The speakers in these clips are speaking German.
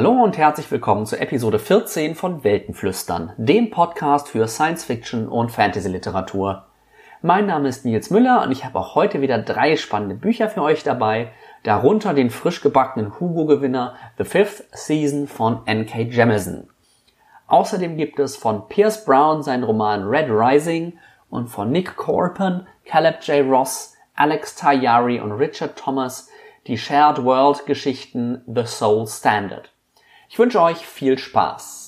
Hallo und herzlich willkommen zur Episode 14 von Weltenflüstern, dem Podcast für Science Fiction und Fantasy Literatur. Mein Name ist Nils Müller und ich habe auch heute wieder drei spannende Bücher für euch dabei, darunter den frisch gebackenen Hugo-Gewinner The Fifth Season von N.K. Jemisin. Außerdem gibt es von Pierce Brown seinen Roman Red Rising und von Nick Corpen, Caleb J. Ross, Alex Tayari und Richard Thomas die Shared World Geschichten The Soul Standard. Ich wünsche euch viel Spaß.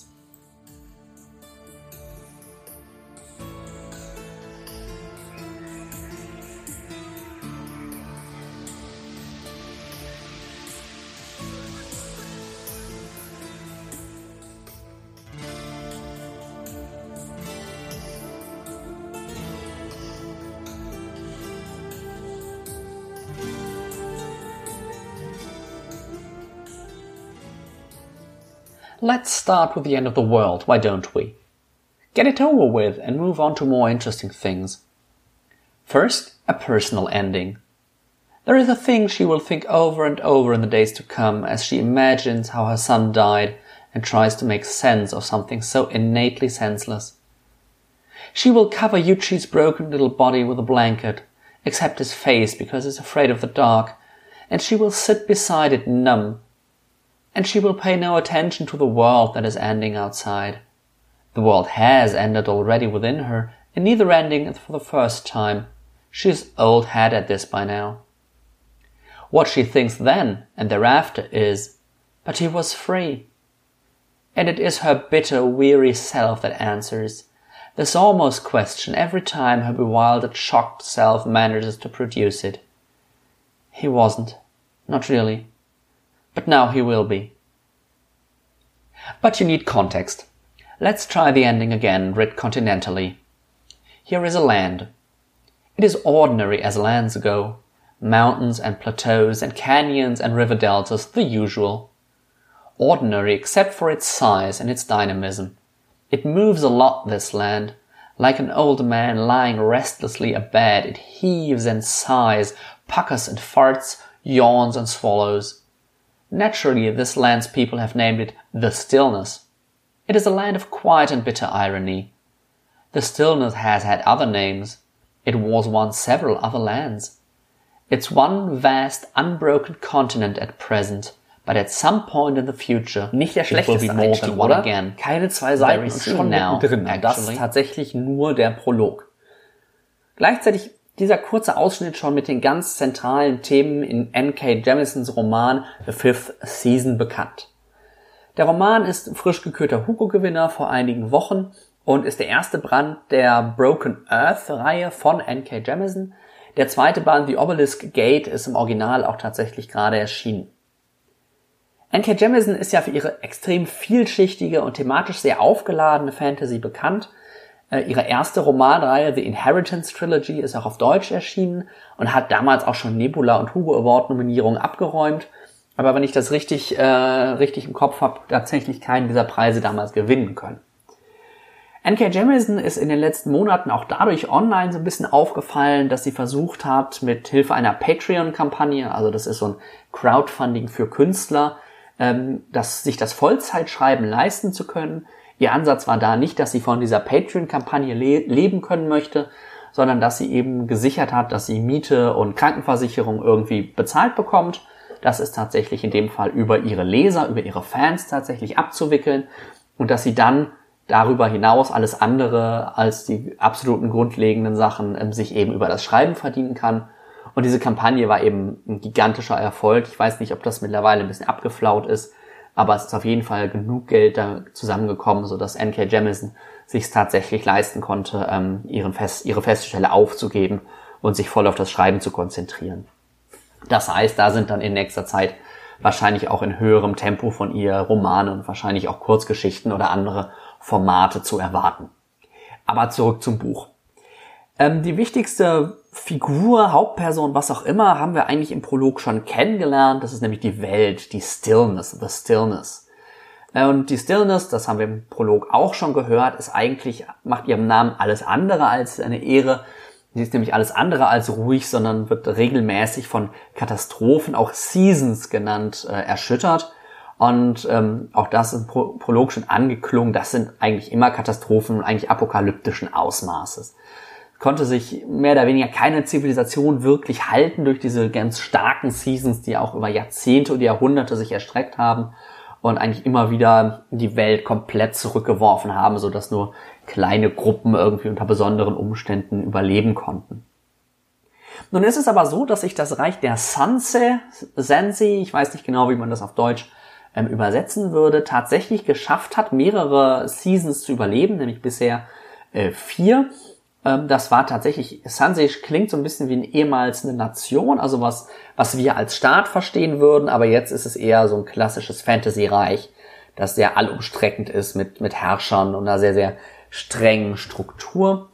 Let's start with the end of the world, why don't we? Get it over with and move on to more interesting things. First, a personal ending. There is a thing she will think over and over in the days to come as she imagines how her son died and tries to make sense of something so innately senseless. She will cover Yuchi's broken little body with a blanket, except his face because he's afraid of the dark, and she will sit beside it numb, and she will pay no attention to the world that is ending outside. The world has ended already within her, and neither ending for the first time. She is old hat at this by now. What she thinks then and thereafter is, but he was free. And it is her bitter, weary self that answers this almost question every time her bewildered, shocked self manages to produce it. He wasn't. Not really but now he will be. But you need context. Let's try the ending again, writ continentally. Here is a land. It is ordinary as lands go. Mountains and plateaus and canyons and river deltas, the usual. Ordinary except for its size and its dynamism. It moves a lot, this land. Like an old man lying restlessly abed, it heaves and sighs, puckers and farts, yawns and swallows. Naturally, this land's people have named it the Stillness. It is a land of quiet and bitter irony. The Stillness has had other names. It was once several other lands. It's one vast, unbroken continent at present, but at some point in the future, nicht der schlechteste Einstieg, oder? Again. Keine zwei Seiten schon now, drin. Das ist tatsächlich nur der Prolog. Gleichzeitig dieser kurze Ausschnitt schon mit den ganz zentralen Themen in N.K. Jemisons Roman The Fifth Season bekannt. Der Roman ist frisch gekürter Hugo-Gewinner vor einigen Wochen und ist der erste Band der Broken Earth-Reihe von N.K. Jemison. Der zweite Band, The Obelisk Gate, ist im Original auch tatsächlich gerade erschienen. N.K. Jemison ist ja für ihre extrem vielschichtige und thematisch sehr aufgeladene Fantasy bekannt – ihre erste Romanreihe, The Inheritance Trilogy, ist auch auf Deutsch erschienen und hat damals auch schon Nebula und Hugo Award Nominierungen abgeräumt. Aber wenn ich das richtig, äh, richtig im Kopf habe, tatsächlich keinen dieser Preise damals gewinnen können. N.K. Jemisin ist in den letzten Monaten auch dadurch online so ein bisschen aufgefallen, dass sie versucht hat, mit Hilfe einer Patreon-Kampagne, also das ist so ein Crowdfunding für Künstler, ähm, dass sich das Vollzeitschreiben leisten zu können, Ihr Ansatz war da nicht, dass sie von dieser Patreon-Kampagne le leben können möchte, sondern dass sie eben gesichert hat, dass sie Miete und Krankenversicherung irgendwie bezahlt bekommt. Das ist tatsächlich in dem Fall über ihre Leser, über ihre Fans tatsächlich abzuwickeln und dass sie dann darüber hinaus alles andere als die absoluten grundlegenden Sachen ähm, sich eben über das Schreiben verdienen kann. Und diese Kampagne war eben ein gigantischer Erfolg. Ich weiß nicht, ob das mittlerweile ein bisschen abgeflaut ist, aber es ist auf jeden Fall genug Geld da zusammengekommen, so dass N.K. Jemisin sich tatsächlich leisten konnte, ähm, ihren Fest, ihre Feststelle aufzugeben und sich voll auf das Schreiben zu konzentrieren. Das heißt, da sind dann in nächster Zeit wahrscheinlich auch in höherem Tempo von ihr Romane und wahrscheinlich auch Kurzgeschichten oder andere Formate zu erwarten. Aber zurück zum Buch. Ähm, die wichtigste Figur, Hauptperson, was auch immer, haben wir eigentlich im Prolog schon kennengelernt. Das ist nämlich die Welt, die Stillness, the Stillness. Äh, und die Stillness, das haben wir im Prolog auch schon gehört, ist eigentlich, macht ihrem Namen alles andere als eine Ehre. Sie ist nämlich alles andere als ruhig, sondern wird regelmäßig von Katastrophen, auch Seasons genannt, äh, erschüttert. Und ähm, auch das im Pro Prolog schon angeklungen, das sind eigentlich immer Katastrophen, eigentlich apokalyptischen Ausmaßes. Konnte sich mehr oder weniger keine Zivilisation wirklich halten durch diese ganz starken Seasons, die auch über Jahrzehnte und Jahrhunderte sich erstreckt haben und eigentlich immer wieder die Welt komplett zurückgeworfen haben, so dass nur kleine Gruppen irgendwie unter besonderen Umständen überleben konnten. Nun ist es aber so, dass sich das Reich der Sanse, Sensi, ich weiß nicht genau, wie man das auf Deutsch ähm, übersetzen würde, tatsächlich geschafft hat, mehrere Seasons zu überleben, nämlich bisher äh, vier. Ähm, das war tatsächlich, Sansei klingt so ein bisschen wie ein ehemals eine Nation, also was, was wir als Staat verstehen würden, aber jetzt ist es eher so ein klassisches Fantasy-Reich, das sehr allumstreckend ist mit, mit Herrschern und einer sehr, sehr strengen Struktur.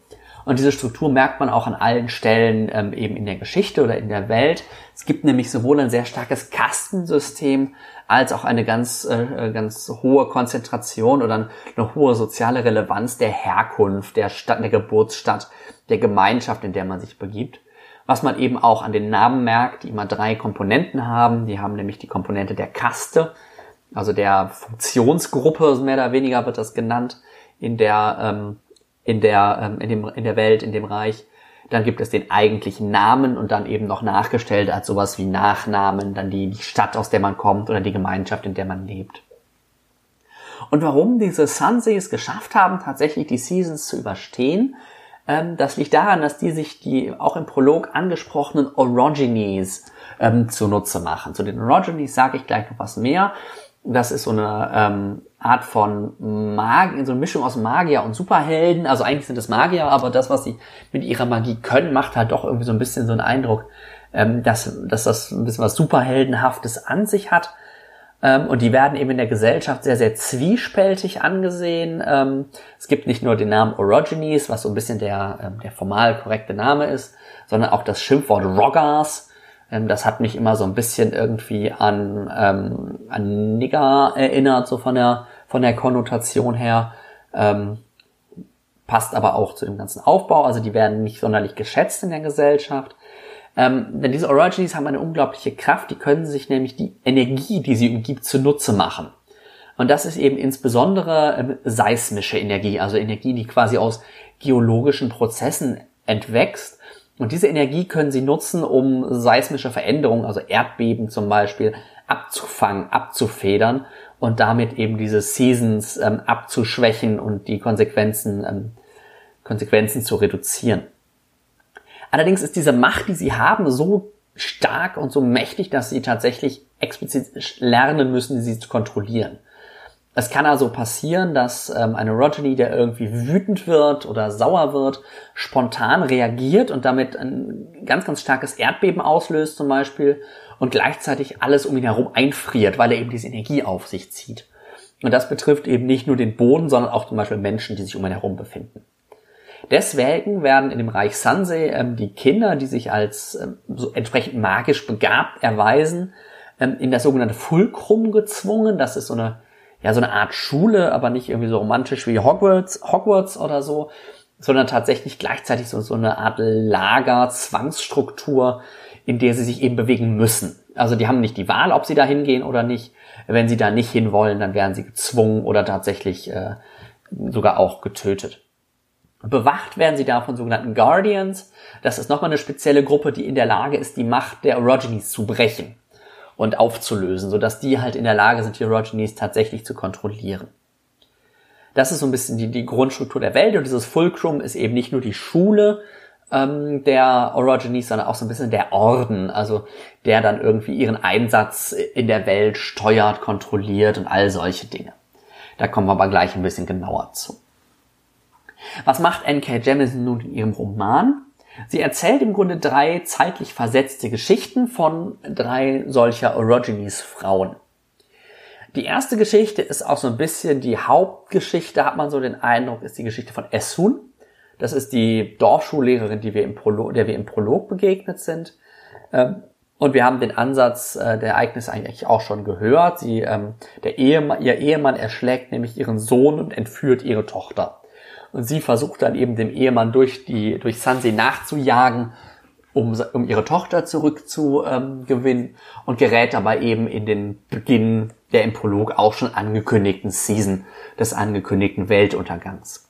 Und diese Struktur merkt man auch an allen Stellen ähm, eben in der Geschichte oder in der Welt. Es gibt nämlich sowohl ein sehr starkes Kastensystem als auch eine ganz, äh, ganz hohe Konzentration oder eine hohe soziale Relevanz der Herkunft, der Stadt, der Geburtsstadt, der Gemeinschaft, in der man sich begibt. Was man eben auch an den Namen merkt, die immer drei Komponenten haben. Die haben nämlich die Komponente der Kaste, also der Funktionsgruppe, mehr oder weniger wird das genannt in der, ähm, in der, ähm, in dem, in der Welt, in dem Reich. Dann gibt es den eigentlichen Namen und dann eben noch nachgestellt als sowas wie Nachnamen, dann die, die Stadt, aus der man kommt oder die Gemeinschaft, in der man lebt. Und warum diese Sunsea es geschafft haben, tatsächlich die Seasons zu überstehen, ähm, das liegt daran, dass die sich die auch im Prolog angesprochenen Orogenies ähm, zunutze machen. Zu den Orogenies sage ich gleich noch was mehr. Das ist so eine ähm, Art von Magie, so eine Mischung aus Magier und Superhelden. Also eigentlich sind es Magier, aber das, was sie mit ihrer Magie können, macht halt doch irgendwie so ein bisschen so einen Eindruck, ähm, dass, dass das ein bisschen was Superheldenhaftes an sich hat. Ähm, und die werden eben in der Gesellschaft sehr, sehr zwiespältig angesehen. Ähm, es gibt nicht nur den Namen Orogenes, was so ein bisschen der, ähm, der formal korrekte Name ist, sondern auch das Schimpfwort Roggars, ähm, das hat mich immer so ein bisschen irgendwie an, ähm, an Nigger erinnert, so von der, von der Konnotation her. Ähm, passt aber auch zu dem ganzen Aufbau. Also die werden nicht sonderlich geschätzt in der Gesellschaft. Ähm, denn diese Origines haben eine unglaubliche Kraft. Die können sich nämlich die Energie, die sie umgibt, zunutze machen. Und das ist eben insbesondere ähm, seismische Energie, also Energie, die quasi aus geologischen Prozessen entwächst und diese Energie können Sie nutzen, um seismische Veränderungen, also Erdbeben zum Beispiel, abzufangen, abzufedern und damit eben diese Seasons ähm, abzuschwächen und die Konsequenzen, ähm, Konsequenzen zu reduzieren. Allerdings ist diese Macht, die Sie haben, so stark und so mächtig, dass Sie tatsächlich explizit lernen müssen, sie zu kontrollieren. Es kann also passieren, dass ähm, eine Rogeny, der irgendwie wütend wird oder sauer wird, spontan reagiert und damit ein ganz, ganz starkes Erdbeben auslöst zum Beispiel und gleichzeitig alles um ihn herum einfriert, weil er eben diese Energie auf sich zieht. Und das betrifft eben nicht nur den Boden, sondern auch zum Beispiel Menschen, die sich um ihn herum befinden. Deswegen werden in dem Reich Sansei ähm, die Kinder, die sich als ähm, so entsprechend magisch begabt erweisen, ähm, in das sogenannte Fulcrum gezwungen. Das ist so eine ja, so eine Art Schule, aber nicht irgendwie so romantisch wie Hogwarts, Hogwarts oder so, sondern tatsächlich gleichzeitig so, so eine Art Lager, Zwangsstruktur, in der sie sich eben bewegen müssen. Also die haben nicht die Wahl, ob sie da hingehen oder nicht. Wenn sie da nicht hinwollen, dann werden sie gezwungen oder tatsächlich äh, sogar auch getötet. Bewacht werden sie da von sogenannten Guardians. Das ist nochmal eine spezielle Gruppe, die in der Lage ist, die Macht der Orogenies zu brechen und aufzulösen, sodass die halt in der Lage sind, die Orogenies tatsächlich zu kontrollieren. Das ist so ein bisschen die, die Grundstruktur der Welt und dieses Fulcrum ist eben nicht nur die Schule ähm, der Orogenies, sondern auch so ein bisschen der Orden, also der dann irgendwie ihren Einsatz in der Welt steuert, kontrolliert und all solche Dinge. Da kommen wir aber gleich ein bisschen genauer zu. Was macht N.K. Jemisin nun in ihrem Roman? Sie erzählt im Grunde drei zeitlich versetzte Geschichten von drei solcher Orogenies-Frauen. Die erste Geschichte ist auch so ein bisschen die Hauptgeschichte, hat man so den Eindruck, ist die Geschichte von Essun. Das ist die Dorfschullehrerin, die wir im Prolog, der wir im Prolog begegnet sind. Ähm, und wir haben den Ansatz äh, der Ereignisse eigentlich auch schon gehört. Sie, ähm, der Ehemann, ihr Ehemann erschlägt nämlich ihren Sohn und entführt ihre Tochter. Und sie versucht dann eben dem Ehemann durch die, durch Sansi nachzujagen, um, um ihre Tochter zurückzugewinnen ähm, und gerät dabei eben in den Beginn der im Prolog auch schon angekündigten Season des angekündigten Weltuntergangs.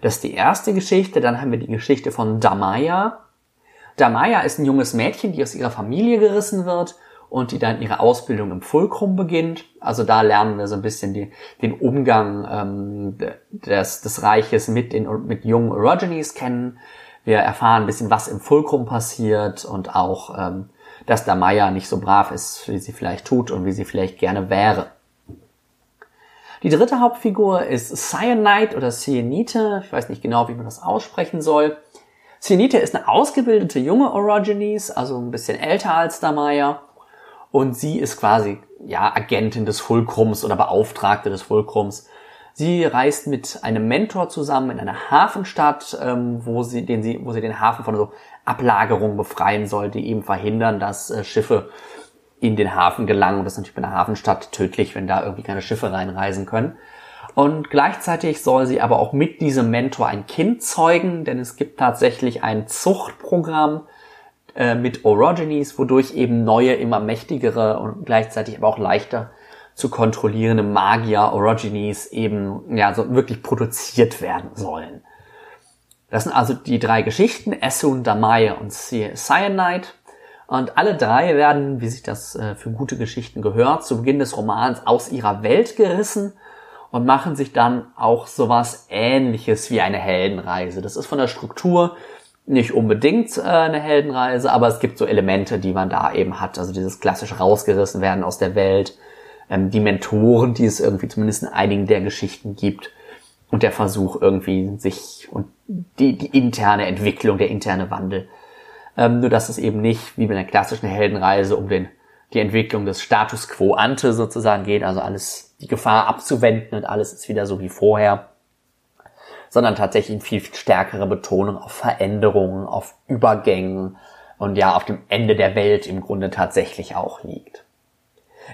Das ist die erste Geschichte. Dann haben wir die Geschichte von Damaya. Damaya ist ein junges Mädchen, die aus ihrer Familie gerissen wird und die dann ihre Ausbildung im Fulcrum beginnt. Also da lernen wir so ein bisschen die, den Umgang ähm, des, des Reiches mit, den, mit jungen Orogenes kennen. Wir erfahren ein bisschen, was im Fulcrum passiert und auch, ähm, dass Damaya nicht so brav ist, wie sie vielleicht tut und wie sie vielleicht gerne wäre. Die dritte Hauptfigur ist Cyanide oder Cyanite. Ich weiß nicht genau, wie man das aussprechen soll. Cyanite ist eine ausgebildete junge Orogenes, also ein bisschen älter als Damaya. Und sie ist quasi, ja, Agentin des Fulcrums oder Beauftragte des Fulcrums. Sie reist mit einem Mentor zusammen in eine Hafenstadt, ähm, wo, sie, den sie, wo sie den Hafen von so Ablagerungen befreien soll, die eben verhindern, dass äh, Schiffe in den Hafen gelangen. Und das ist natürlich bei einer Hafenstadt tödlich, wenn da irgendwie keine Schiffe reinreisen können. Und gleichzeitig soll sie aber auch mit diesem Mentor ein Kind zeugen, denn es gibt tatsächlich ein Zuchtprogramm äh, mit Orogenes, wodurch eben neue, immer mächtigere und gleichzeitig aber auch leichter zu kontrollierende Magier Orogenes eben ja so wirklich produziert werden sollen. Das sind also die drei Geschichten, Essun, Damaya und Cyanide. Und alle drei werden, wie sich das äh, für gute Geschichten gehört, zu Beginn des Romans aus ihrer Welt gerissen und machen sich dann auch sowas ähnliches wie eine Heldenreise. Das ist von der Struktur nicht unbedingt äh, eine Heldenreise, aber es gibt so Elemente, die man da eben hat. Also dieses klassische rausgerissen werden aus der Welt, ähm, die Mentoren, die es irgendwie zumindest in einigen der Geschichten gibt und der Versuch irgendwie sich und die, die interne Entwicklung, der interne Wandel ähm, nur dass es eben nicht wie bei einer klassischen Heldenreise um den, die Entwicklung des Status quo ante sozusagen geht, also alles, die Gefahr abzuwenden und alles ist wieder so wie vorher, sondern tatsächlich eine viel, viel stärkere Betonung auf Veränderungen, auf Übergängen und ja, auf dem Ende der Welt im Grunde tatsächlich auch liegt.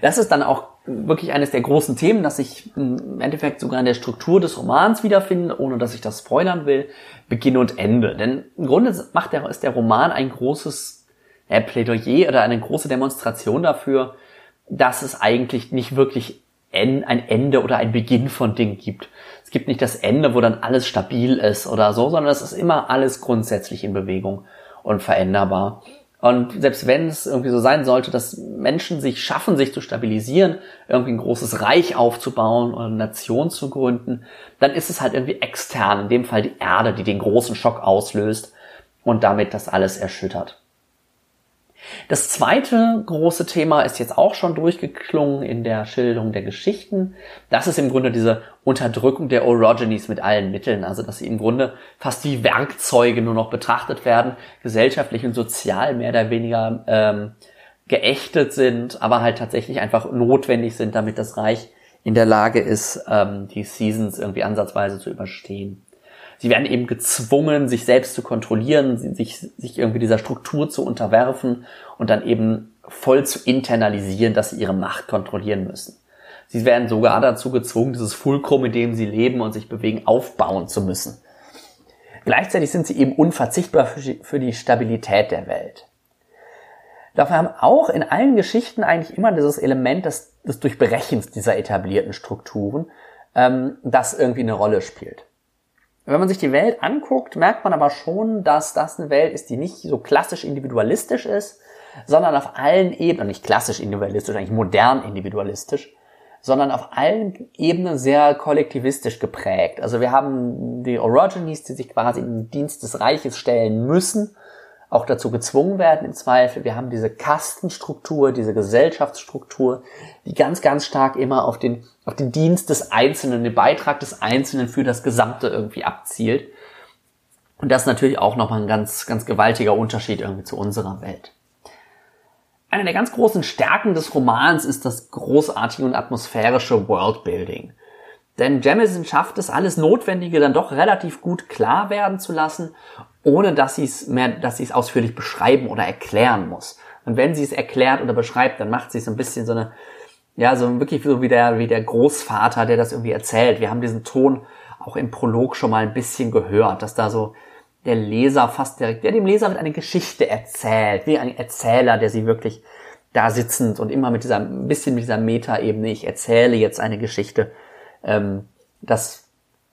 Das ist dann auch wirklich eines der großen Themen, das sich im Endeffekt sogar in der Struktur des Romans wiederfindet, ohne dass ich das spoilern will, Beginn und Ende. Denn im Grunde macht der, ist der Roman ein großes äh, Plädoyer oder eine große Demonstration dafür, dass es eigentlich nicht wirklich ein Ende oder ein Beginn von Dingen gibt. Es gibt nicht das Ende, wo dann alles stabil ist oder so, sondern es ist immer alles grundsätzlich in Bewegung und veränderbar. Und selbst wenn es irgendwie so sein sollte, dass Menschen sich schaffen, sich zu stabilisieren, irgendwie ein großes Reich aufzubauen oder eine Nation zu gründen, dann ist es halt irgendwie extern, in dem Fall die Erde, die den großen Schock auslöst und damit das alles erschüttert. Das zweite große Thema ist jetzt auch schon durchgeklungen in der Schilderung der Geschichten. Das ist im Grunde diese Unterdrückung der Orogenes mit allen Mitteln. Also, dass sie im Grunde fast wie Werkzeuge nur noch betrachtet werden, gesellschaftlich und sozial mehr oder weniger ähm, geächtet sind, aber halt tatsächlich einfach notwendig sind, damit das Reich in der Lage ist, ähm, die Seasons irgendwie ansatzweise zu überstehen sie werden eben gezwungen, sich selbst zu kontrollieren, sich, sich irgendwie dieser Struktur zu unterwerfen und dann eben voll zu internalisieren, dass sie ihre Macht kontrollieren müssen. Sie werden sogar dazu gezwungen, dieses Fulcrum, in dem sie leben und sich bewegen, aufbauen zu müssen. Gleichzeitig sind sie eben unverzichtbar für die Stabilität der Welt. Dafür haben auch in allen Geschichten eigentlich immer dieses Element des, des Durchbrechens dieser etablierten Strukturen, ähm, das irgendwie eine Rolle spielt. Wenn man sich die Welt anguckt, merkt man aber schon, dass das eine Welt ist, die nicht so klassisch individualistisch ist, sondern auf allen Ebenen, nicht klassisch individualistisch, eigentlich modern individualistisch, sondern auf allen Ebenen sehr kollektivistisch geprägt. Also wir haben die Orogenes, die sich quasi in den Dienst des Reiches stellen müssen, auch dazu gezwungen werden im Zweifel. Wir haben diese Kastenstruktur, diese Gesellschaftsstruktur, die ganz, ganz stark immer auf den auf den Dienst des Einzelnen, den Beitrag des Einzelnen für das Gesamte irgendwie abzielt. Und das ist natürlich auch nochmal ein ganz, ganz gewaltiger Unterschied irgendwie zu unserer Welt. Eine der ganz großen Stärken des Romans ist das großartige und atmosphärische Worldbuilding. Denn Jamison schafft es, alles Notwendige dann doch relativ gut klar werden zu lassen, ohne dass sie es mehr, dass sie es ausführlich beschreiben oder erklären muss. Und wenn sie es erklärt oder beschreibt, dann macht sie so ein bisschen so eine, ja, so wirklich so wie der, wie der Großvater, der das irgendwie erzählt. Wir haben diesen Ton auch im Prolog schon mal ein bisschen gehört, dass da so der Leser fast direkt, der dem Leser wird eine Geschichte erzählt, wie ein Erzähler, der sie wirklich da sitzend und immer mit dieser, ein bisschen mit dieser Metaebene, ich erzähle jetzt eine Geschichte, ähm, das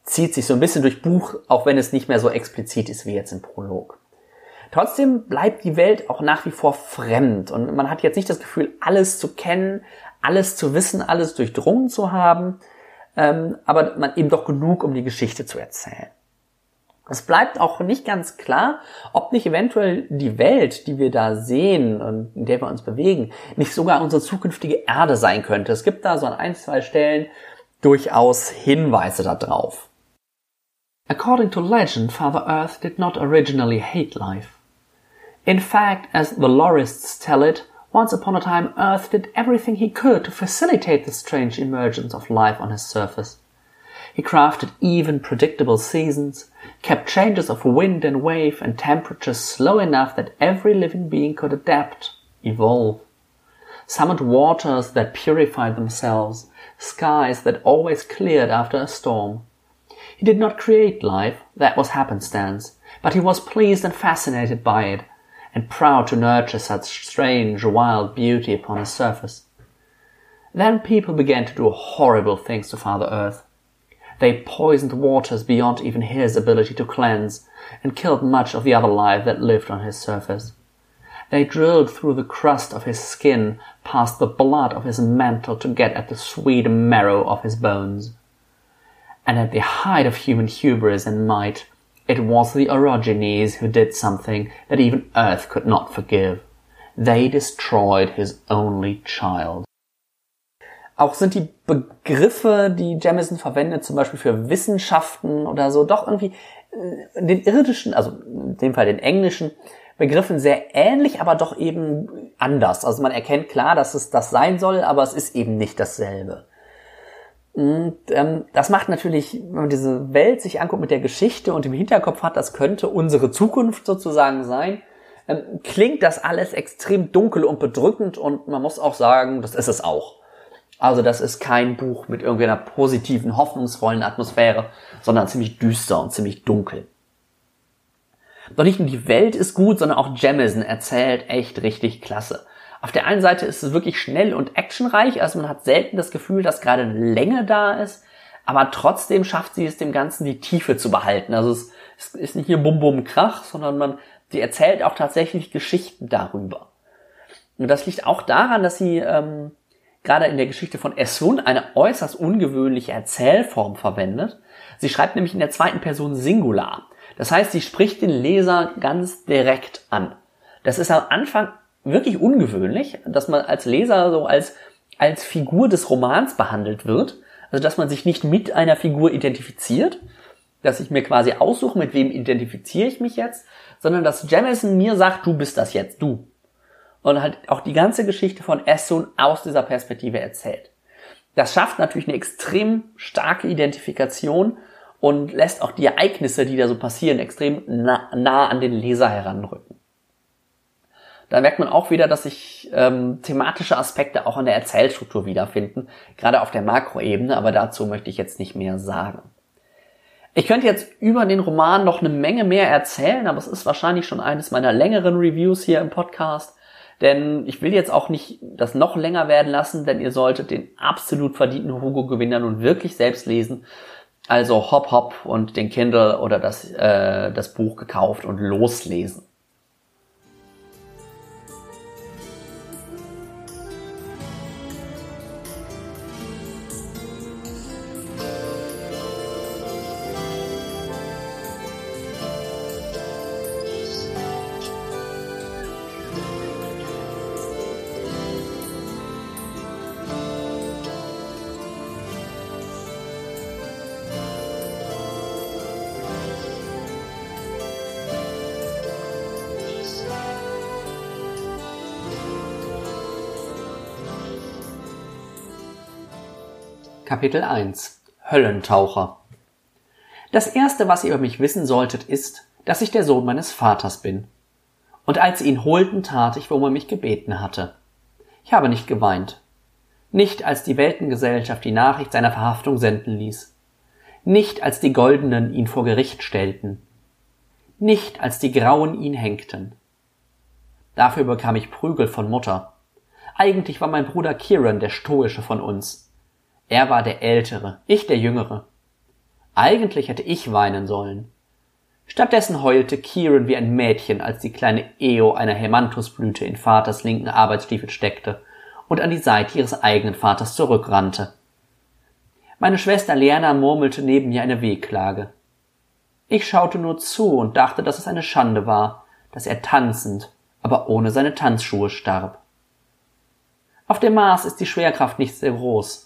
zieht sich so ein bisschen durch Buch, auch wenn es nicht mehr so explizit ist wie jetzt im Prolog. Trotzdem bleibt die Welt auch nach wie vor fremd und man hat jetzt nicht das Gefühl, alles zu kennen, alles zu wissen, alles durchdrungen zu haben, ähm, aber man eben doch genug, um die Geschichte zu erzählen. Es bleibt auch nicht ganz klar, ob nicht eventuell die Welt, die wir da sehen und in der wir uns bewegen, nicht sogar unsere zukünftige Erde sein könnte. Es gibt da so an ein, zwei Stellen durchaus Hinweise darauf. According to legend, Father Earth did not originally hate life. In fact, as the lorists tell it, once upon a time Earth did everything he could to facilitate the strange emergence of life on his surface. He crafted even predictable seasons, kept changes of wind and wave and temperature slow enough that every living being could adapt, evolve. Summoned waters that purified themselves, skies that always cleared after a storm. He did not create life, that was happenstance, but he was pleased and fascinated by it, and proud to nurture such strange, wild beauty upon his surface. Then people began to do horrible things to Father Earth. They poisoned waters beyond even his ability to cleanse, and killed much of the other life that lived on his surface. They drilled through the crust of his skin, past the blood of his mantle to get at the sweet marrow of his bones. And at the height of human hubris and might, It was the Orogenes who did something that even Earth could not forgive. They destroyed his only child. Auch sind die Begriffe, die Jamison verwendet, zum Beispiel für Wissenschaften oder so, doch irgendwie äh, den irdischen, also in dem Fall den englischen Begriffen sehr ähnlich, aber doch eben anders. Also man erkennt klar, dass es das sein soll, aber es ist eben nicht dasselbe. Und ähm, das macht natürlich, wenn man diese Welt sich anguckt mit der Geschichte und im Hinterkopf hat, das könnte unsere Zukunft sozusagen sein, ähm, klingt das alles extrem dunkel und bedrückend und man muss auch sagen, das ist es auch. Also das ist kein Buch mit irgendeiner positiven, hoffnungsvollen Atmosphäre, sondern ziemlich düster und ziemlich dunkel. Doch nicht nur die Welt ist gut, sondern auch Jamison erzählt echt richtig klasse. Auf der einen Seite ist es wirklich schnell und actionreich, also man hat selten das Gefühl, dass gerade eine Länge da ist, aber trotzdem schafft sie es dem Ganzen die Tiefe zu behalten. Also es, ist nicht hier Bum Bum Krach, sondern man, sie erzählt auch tatsächlich Geschichten darüber. Und das liegt auch daran, dass sie ähm, gerade in der Geschichte von Essun eine äußerst ungewöhnliche Erzählform verwendet. Sie schreibt nämlich in der zweiten Person Singular. Das heißt, sie spricht den Leser ganz direkt an. Das ist am Anfang wirklich ungewöhnlich, dass man als Leser so als, als Figur des Romans behandelt wird. Also dass man sich nicht mit einer Figur identifiziert, dass ich mir quasi aussuche, mit wem identifiziere ich mich jetzt, sondern dass Jamison mir sagt, du bist das jetzt, du. Und halt auch die ganze Geschichte von Essun aus dieser Perspektive erzählt. Das schafft natürlich eine extrem starke Identifikation und lässt auch die Ereignisse, die da so passieren, extrem nah, nah an den Leser heranrücken. Da merkt man auch wieder, dass sich ähm, thematische Aspekte auch in der Erzählstruktur wiederfinden, gerade auf der Makroebene, aber dazu möchte ich jetzt nicht mehr sagen. Ich könnte jetzt über den Roman noch eine Menge mehr erzählen, aber es ist wahrscheinlich schon eines meiner längeren Reviews hier im Podcast, denn ich will jetzt auch nicht das noch länger werden lassen, denn ihr solltet den absolut verdienten Hugo-Gewinner nun wirklich selbst lesen. Also hopp hopp und den Kindle oder das, äh, das Buch gekauft und loslesen. Kapitel 1 Höllentaucher Das erste, was ihr über mich wissen solltet, ist, dass ich der Sohn meines Vaters bin. Und als sie ihn holten, tat ich, worum er mich gebeten hatte. Ich habe nicht geweint. Nicht, als die Weltengesellschaft die Nachricht seiner Verhaftung senden ließ. nicht als die Goldenen ihn vor Gericht stellten, nicht als die Grauen ihn hängten. Dafür bekam ich Prügel von Mutter. Eigentlich war mein Bruder Kieran der stoische von uns. Er war der Ältere, ich der Jüngere. Eigentlich hätte ich weinen sollen. Stattdessen heulte Kieran wie ein Mädchen, als die kleine Eo einer Hemanthusblüte in Vaters linken Arbeitsstiefel steckte und an die Seite ihres eigenen Vaters zurückrannte. Meine Schwester Lerna murmelte neben mir eine Wehklage. Ich schaute nur zu und dachte, dass es eine Schande war, dass er tanzend, aber ohne seine Tanzschuhe starb. Auf dem Mars ist die Schwerkraft nicht sehr groß.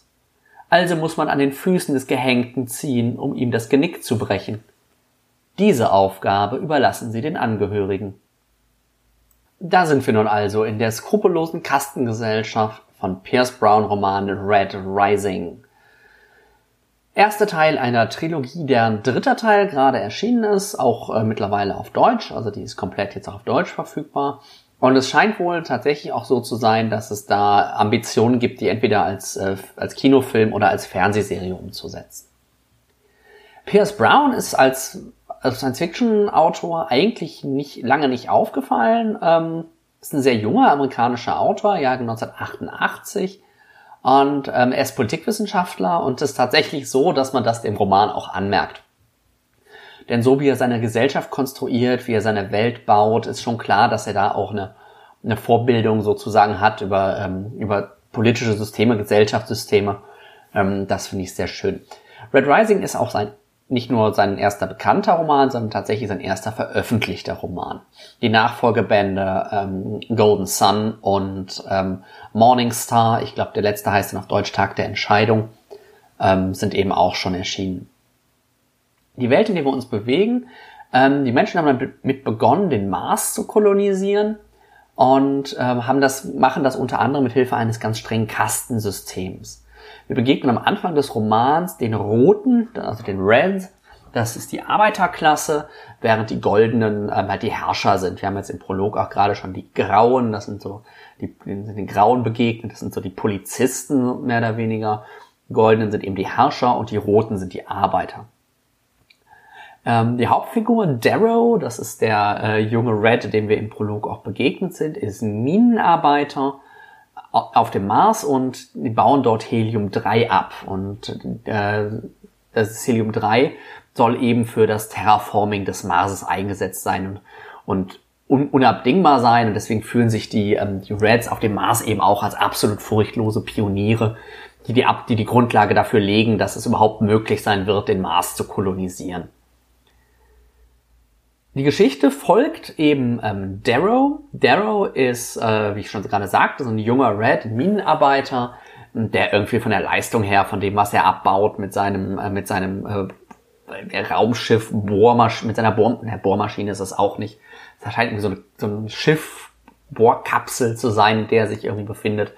Also muss man an den Füßen des Gehängten ziehen, um ihm das Genick zu brechen. Diese Aufgabe überlassen sie den Angehörigen. Da sind wir nun also in der skrupellosen Kastengesellschaft von Pierce Brown Roman Red Rising. Erster Teil einer Trilogie, deren dritter Teil gerade erschienen ist, auch äh, mittlerweile auf Deutsch, also die ist komplett jetzt auch auf Deutsch verfügbar. Und es scheint wohl tatsächlich auch so zu sein, dass es da Ambitionen gibt, die entweder als, äh, als Kinofilm oder als Fernsehserie umzusetzen. Pierce Brown ist als, als Science-Fiction-Autor eigentlich nicht lange nicht aufgefallen. Ähm, ist ein sehr junger amerikanischer Autor, Jahr 1988 und ähm, er ist Politikwissenschaftler und es ist tatsächlich so, dass man das dem Roman auch anmerkt. Denn so wie er seine Gesellschaft konstruiert, wie er seine Welt baut, ist schon klar, dass er da auch eine, eine Vorbildung sozusagen hat über, ähm, über politische Systeme, Gesellschaftssysteme. Ähm, das finde ich sehr schön. Red Rising ist auch sein nicht nur sein erster bekannter Roman, sondern tatsächlich sein erster veröffentlichter Roman. Die Nachfolgebände ähm, Golden Sun und ähm, Morning Star, ich glaube der letzte heißt dann auf Deutsch Tag der Entscheidung, ähm, sind eben auch schon erschienen. Die Welt, in der wir uns bewegen, ähm, die Menschen haben damit begonnen, den Mars zu kolonisieren und ähm, haben das, machen das unter anderem mit Hilfe eines ganz strengen Kastensystems. Wir begegnen am Anfang des Romans den Roten, also den Reds. Das ist die Arbeiterklasse, während die Goldenen ähm, halt die Herrscher sind. Wir haben jetzt im Prolog auch gerade schon die Grauen, das sind so die, sind den Grauen begegnet, das sind so die Polizisten mehr oder weniger. Die Goldenen sind eben die Herrscher und die Roten sind die Arbeiter. Ähm, die Hauptfigur Darrow, das ist der äh, junge Red, dem wir im Prolog auch begegnet sind, ist Minenarbeiter auf dem Mars und die bauen dort Helium-3 ab. Und äh, das Helium-3 soll eben für das Terraforming des Marses eingesetzt sein und, un unabdingbar sein. Und deswegen fühlen sich die, ähm, die Reds auf dem Mars eben auch als absolut furchtlose Pioniere, die die, die die Grundlage dafür legen, dass es überhaupt möglich sein wird, den Mars zu kolonisieren. Die Geschichte folgt eben ähm, Darrow. Darrow ist, äh, wie ich schon gerade sagte, so ein junger Red, Minenarbeiter, der irgendwie von der Leistung her, von dem, was er abbaut, mit seinem, äh, mit seinem äh, Raumschiff, Bohrmaschine, mit seiner Bohr, ne, Bohrmaschine ist es auch nicht. Es scheint irgendwie so, so ein Schiff, Bohrkapsel zu sein, in der er sich irgendwie befindet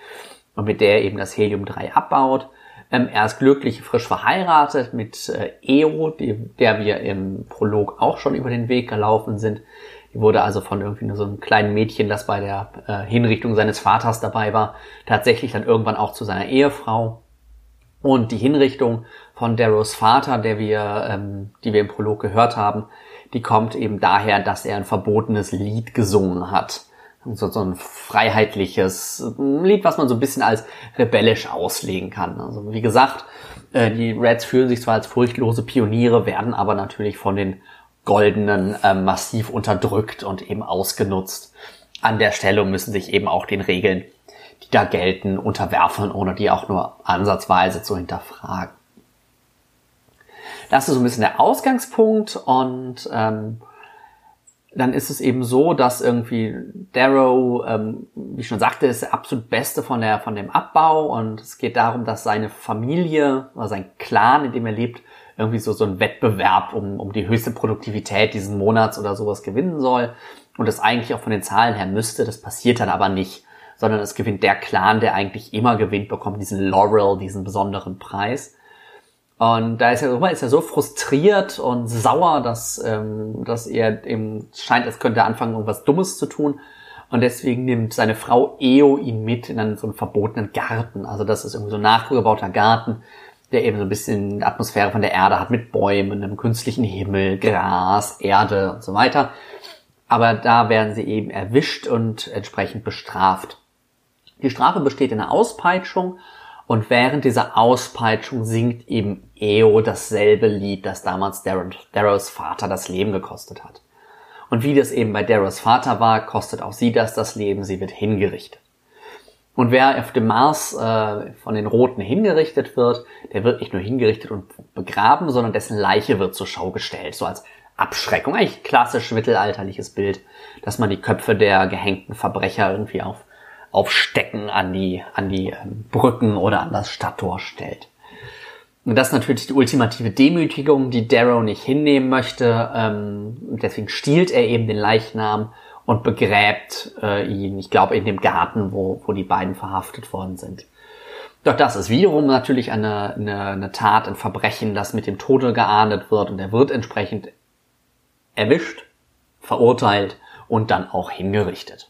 und mit der er eben das Helium-3 abbaut. Ähm, er ist glücklich frisch verheiratet mit äh, Eo, die, der wir im Prolog auch schon über den Weg gelaufen sind. Die wurde also von irgendwie nur so einem kleinen Mädchen, das bei der äh, Hinrichtung seines Vaters dabei war, tatsächlich dann irgendwann auch zu seiner Ehefrau. Und die Hinrichtung von Darrows Vater, der wir, ähm, die wir im Prolog gehört haben, die kommt eben daher, dass er ein verbotenes Lied gesungen hat so, so ein freiheitliches Lied, was man so ein bisschen als rebellisch auslegen kann. Also wie gesagt, äh, die Reds fühlen sich zwar als furchtlose Pioniere, werden aber natürlich von den Goldenen äh, massiv unterdrückt und eben ausgenutzt. An der Stelle müssen sich eben auch den Regeln, die da gelten, unterwerfen, ohne die auch nur ansatzweise zu hinterfragen. Das ist so ein bisschen der Ausgangspunkt und ähm, dann ist es eben so, dass irgendwie Darrow, ähm, wie ich schon sagte, ist der absolut Beste von der von dem Abbau und es geht darum, dass seine Familie oder sein Clan, in dem er lebt, irgendwie so so ein Wettbewerb um, um die höchste Produktivität diesen Monats oder sowas gewinnen soll und das eigentlich auch von den Zahlen her müsste. Das passiert dann aber nicht, sondern es gewinnt der Clan, der eigentlich immer gewinnt, bekommt diesen Laurel, diesen besonderen Preis. Und da ist er, ist er so frustriert und sauer, dass, ähm, dass er eben scheint, es könnte anfangen, irgendwas Dummes zu tun. Und deswegen nimmt seine Frau Eo ihn mit in einen so einen verbotenen Garten. Also das ist irgendwie so ein nachgebauter Garten, der eben so ein bisschen Atmosphäre von der Erde hat mit Bäumen, einem künstlichen Himmel, Gras, Erde und so weiter. Aber da werden sie eben erwischt und entsprechend bestraft. Die Strafe besteht in einer Auspeitschung und während dieser Auspeitschung singt eben Eo dasselbe Lied, das damals Darrows Vater das Leben gekostet hat. Und wie das eben bei Darrows Vater war, kostet auch sie das das Leben, sie wird hingerichtet. Und wer auf dem Mars äh, von den Roten hingerichtet wird, der wird nicht nur hingerichtet und begraben, sondern dessen Leiche wird zur Schau gestellt, so als Abschreckung. Eigentlich klassisch mittelalterliches Bild, dass man die Köpfe der gehängten Verbrecher irgendwie auf, auf Stecken an die, an die ähm, Brücken oder an das Stadttor stellt. Und das ist natürlich die ultimative Demütigung, die Darrow nicht hinnehmen möchte. Ähm, deswegen stiehlt er eben den Leichnam und begräbt äh, ihn, ich glaube, in dem Garten, wo, wo die beiden verhaftet worden sind. Doch das ist wiederum natürlich eine, eine, eine Tat, ein Verbrechen, das mit dem Tode geahndet wird und er wird entsprechend erwischt, verurteilt und dann auch hingerichtet.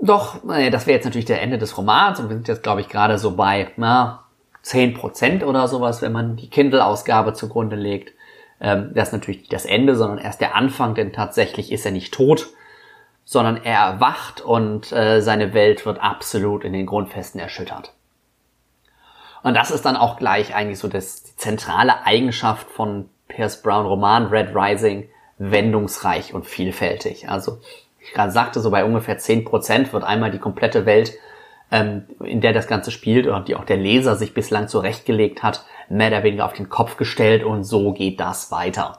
Doch, äh, das wäre jetzt natürlich der Ende des Romans und wir sind jetzt, glaube ich, gerade so bei na, 10% oder sowas, wenn man die Kindle-Ausgabe zugrunde legt. Ähm, das ist natürlich nicht das Ende, sondern erst der Anfang, denn tatsächlich ist er nicht tot, sondern er erwacht und äh, seine Welt wird absolut in den Grundfesten erschüttert. Und das ist dann auch gleich eigentlich so das, die zentrale Eigenschaft von Pierce Brown Roman Red Rising, wendungsreich und vielfältig. Also ich gerade sagte, so bei ungefähr zehn Prozent wird einmal die komplette Welt, ähm, in der das Ganze spielt oder die auch der Leser sich bislang zurechtgelegt hat, mehr oder weniger auf den Kopf gestellt und so geht das weiter.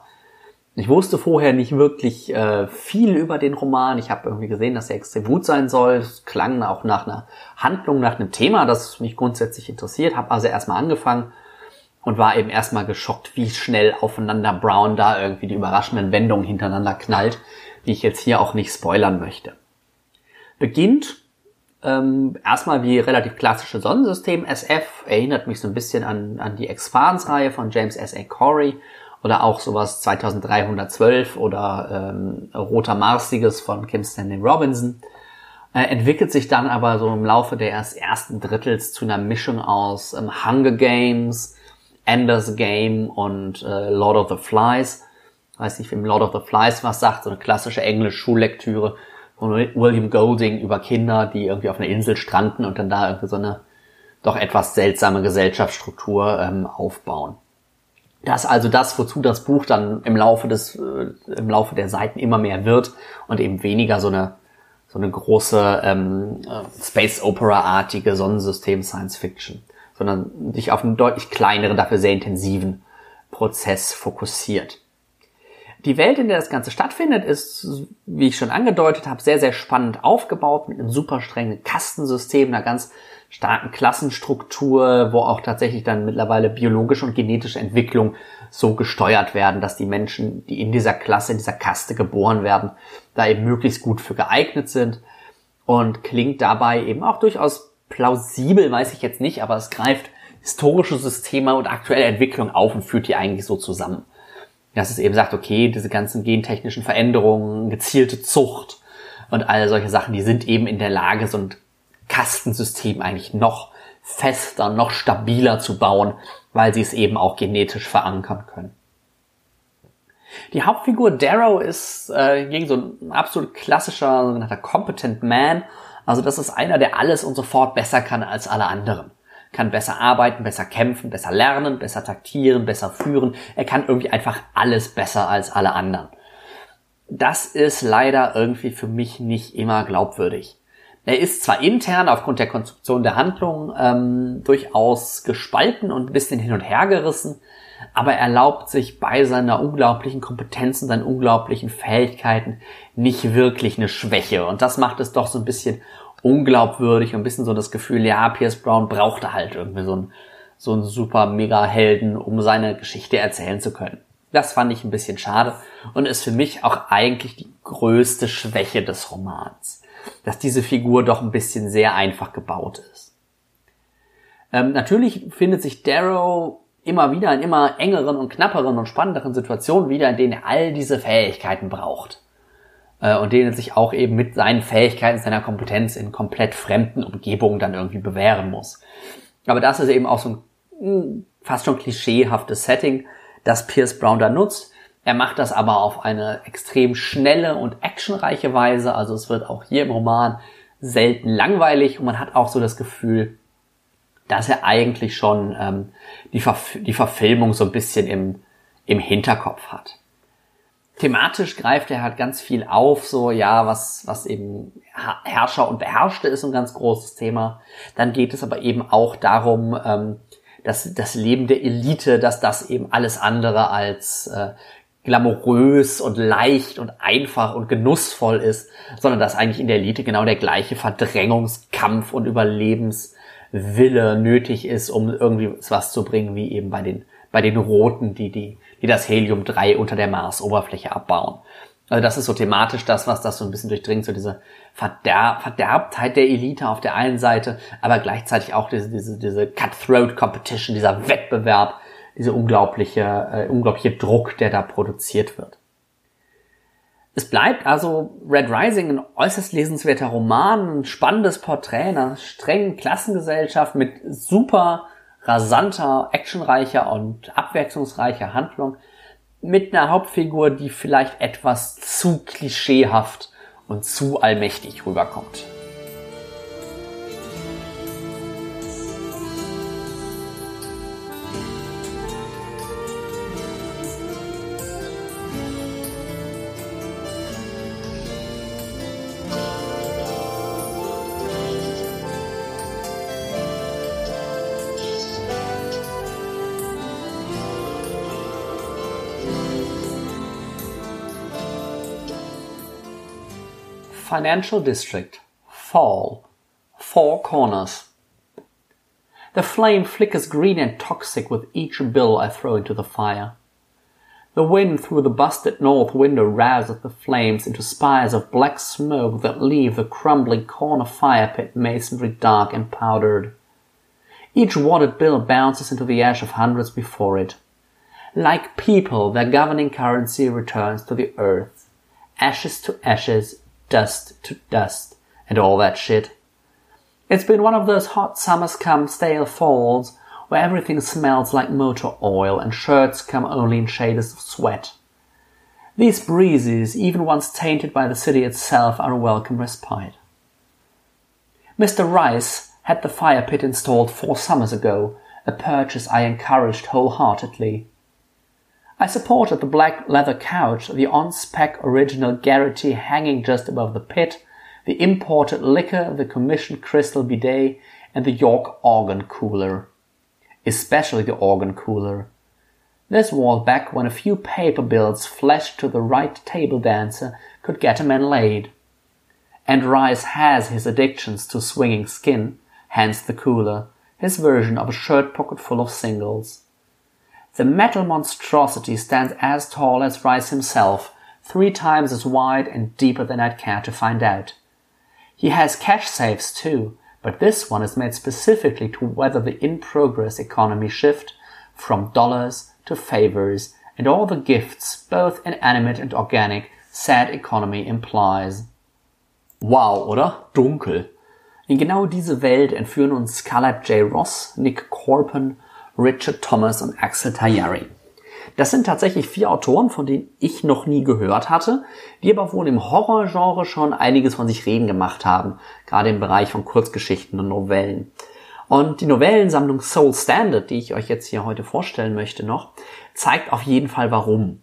Ich wusste vorher nicht wirklich äh, viel über den Roman. Ich habe irgendwie gesehen, dass er extrem gut sein soll. Es klang auch nach einer Handlung, nach einem Thema, das mich grundsätzlich interessiert. Habe also erstmal angefangen und war eben erstmal geschockt, wie schnell aufeinander Brown da irgendwie die überraschenden Wendungen hintereinander knallt, die ich jetzt hier auch nicht spoilern möchte. Beginnt ähm, erstmal wie relativ klassische Sonnensystem SF, erinnert mich so ein bisschen an, an die Expanse-Reihe von James S. A. Corey oder auch sowas 2312 oder ähm, Roter Marsiges von Kim Stanley Robinson. Äh, entwickelt sich dann aber so im Laufe des ersten Drittels zu einer Mischung aus ähm, Hunger Games, Ender's Game und äh, Lord of the Flies. Weiß nicht, wem Lord of the Flies was sagt, so eine klassische Englisch-Schullektüre von William Golding über Kinder, die irgendwie auf einer Insel stranden und dann da irgendwie so eine doch etwas seltsame Gesellschaftsstruktur ähm, aufbauen. Das ist also das, wozu das Buch dann im Laufe des, äh, im Laufe der Seiten immer mehr wird und eben weniger so eine so eine große ähm, äh, Space Opera-artige Sonnensystem Science Fiction, sondern sich auf einen deutlich kleineren, dafür sehr intensiven Prozess fokussiert. Die Welt, in der das Ganze stattfindet, ist, wie ich schon angedeutet habe, sehr, sehr spannend aufgebaut mit einem super strengen Kastensystem, einer ganz starken Klassenstruktur, wo auch tatsächlich dann mittlerweile biologische und genetische Entwicklung so gesteuert werden, dass die Menschen, die in dieser Klasse, in dieser Kaste geboren werden, da eben möglichst gut für geeignet sind. Und klingt dabei eben auch durchaus plausibel, weiß ich jetzt nicht, aber es greift historische Systeme und aktuelle Entwicklung auf und führt die eigentlich so zusammen dass es eben sagt, okay, diese ganzen gentechnischen Veränderungen, gezielte Zucht und all solche Sachen, die sind eben in der Lage, so ein Kastensystem eigentlich noch fester, noch stabiler zu bauen, weil sie es eben auch genetisch verankern können. Die Hauptfigur Darrow ist äh, gegen so ein absolut klassischer sogenannter Competent Man. Also das ist einer, der alles und sofort besser kann als alle anderen kann besser arbeiten, besser kämpfen, besser lernen, besser taktieren, besser führen. Er kann irgendwie einfach alles besser als alle anderen. Das ist leider irgendwie für mich nicht immer glaubwürdig. Er ist zwar intern aufgrund der Konstruktion der Handlung ähm, durchaus gespalten und ein bisschen hin und her gerissen, aber er erlaubt sich bei seiner unglaublichen Kompetenz und seinen unglaublichen Fähigkeiten nicht wirklich eine Schwäche. Und das macht es doch so ein bisschen unglaubwürdig und ein bisschen so das Gefühl, ja, Pierce Brown brauchte halt irgendwie so einen, so einen super mega Helden, um seine Geschichte erzählen zu können. Das fand ich ein bisschen schade und ist für mich auch eigentlich die größte Schwäche des Romans, dass diese Figur doch ein bisschen sehr einfach gebaut ist. Ähm, natürlich findet sich Darrow immer wieder in immer engeren und knapperen und spannenderen Situationen wieder, in denen er all diese Fähigkeiten braucht äh, und den er sich auch eben mit seinen Fähigkeiten, seiner Kompetenz in komplett fremden Umgebungen dann irgendwie bewähren muss. Aber das ist eben auch so ein hm, fast schon klischeehaftes Setting, das Pierce Brown da nutzt. Er macht das aber auf eine extrem schnelle und actionreiche Weise. Also es wird auch hier im Roman selten langweilig und man hat auch so das Gefühl, dass er eigentlich schon ähm, die, Verf die Verfilmung so ein bisschen im, im Hinterkopf hat. Thematisch greift er halt ganz viel auf, so ja, was, was eben Herrscher und Beherrschte ist ein ganz großes Thema. Dann geht es aber eben auch darum, ähm, dass das Leben der Elite, dass das eben alles andere als äh, glamourös und leicht und einfach und genussvoll ist, sondern dass eigentlich in der Elite genau der gleiche Verdrängungskampf und Überlebenswille nötig ist, um irgendwie was zu bringen, wie eben bei den, bei den Roten, die, die, die das Helium-3 unter der Marsoberfläche abbauen. Also das ist so thematisch das, was das so ein bisschen durchdringt, so diese Verder Verderbtheit der Elite auf der einen Seite, aber gleichzeitig auch diese, diese, diese Cutthroat Competition, dieser Wettbewerb, dieser unglaubliche, äh, unglaubliche Druck, der da produziert wird. Es bleibt also Red Rising ein äußerst lesenswerter Roman, ein spannendes Porträt einer strengen Klassengesellschaft mit super rasanter, actionreicher und abwechslungsreicher Handlung, mit einer Hauptfigur, die vielleicht etwas zu klischeehaft und zu allmächtig rüberkommt. Financial District. Fall. Four corners. The flame flickers green and toxic with each bill I throw into the fire. The wind through the busted north window rouses the flames into spires of black smoke that leave the crumbling corner fire pit masonry dark and powdered. Each wadded bill bounces into the ash of hundreds before it. Like people, their governing currency returns to the earth. Ashes to ashes, dust to dust, and all that shit. It's been one of those hot summers come stale falls where everything smells like motor oil and shirts come only in shades of sweat. These breezes, even once tainted by the city itself, are a welcome respite. Mr. Rice had the fire pit installed four summers ago, a purchase I encouraged wholeheartedly. I supported the black leather couch, the on-spec original Garrity hanging just above the pit, the imported liquor, the commissioned crystal bidet, and the York organ cooler. Especially the organ cooler. This was back when a few paper bills flashed to the right table dancer could get a man laid. And Rice has his addictions to swinging skin, hence the cooler, his version of a shirt pocket full of singles. The metal monstrosity stands as tall as Rice himself, three times as wide and deeper than I'd care to find out. He has cash safes too, but this one is made specifically to weather the in-progress economy shift from dollars to favors and all the gifts, both inanimate and organic, sad economy implies. Wow, oder? Dunkel. In genau diese Welt entführen uns Scarlett J. Ross, Nick Corpen Richard Thomas und Axel Tayari. Das sind tatsächlich vier Autoren, von denen ich noch nie gehört hatte, die aber wohl im Horrorgenre schon einiges von sich reden gemacht haben, gerade im Bereich von Kurzgeschichten und Novellen. Und die Novellensammlung Soul Standard, die ich euch jetzt hier heute vorstellen möchte noch, zeigt auf jeden Fall warum.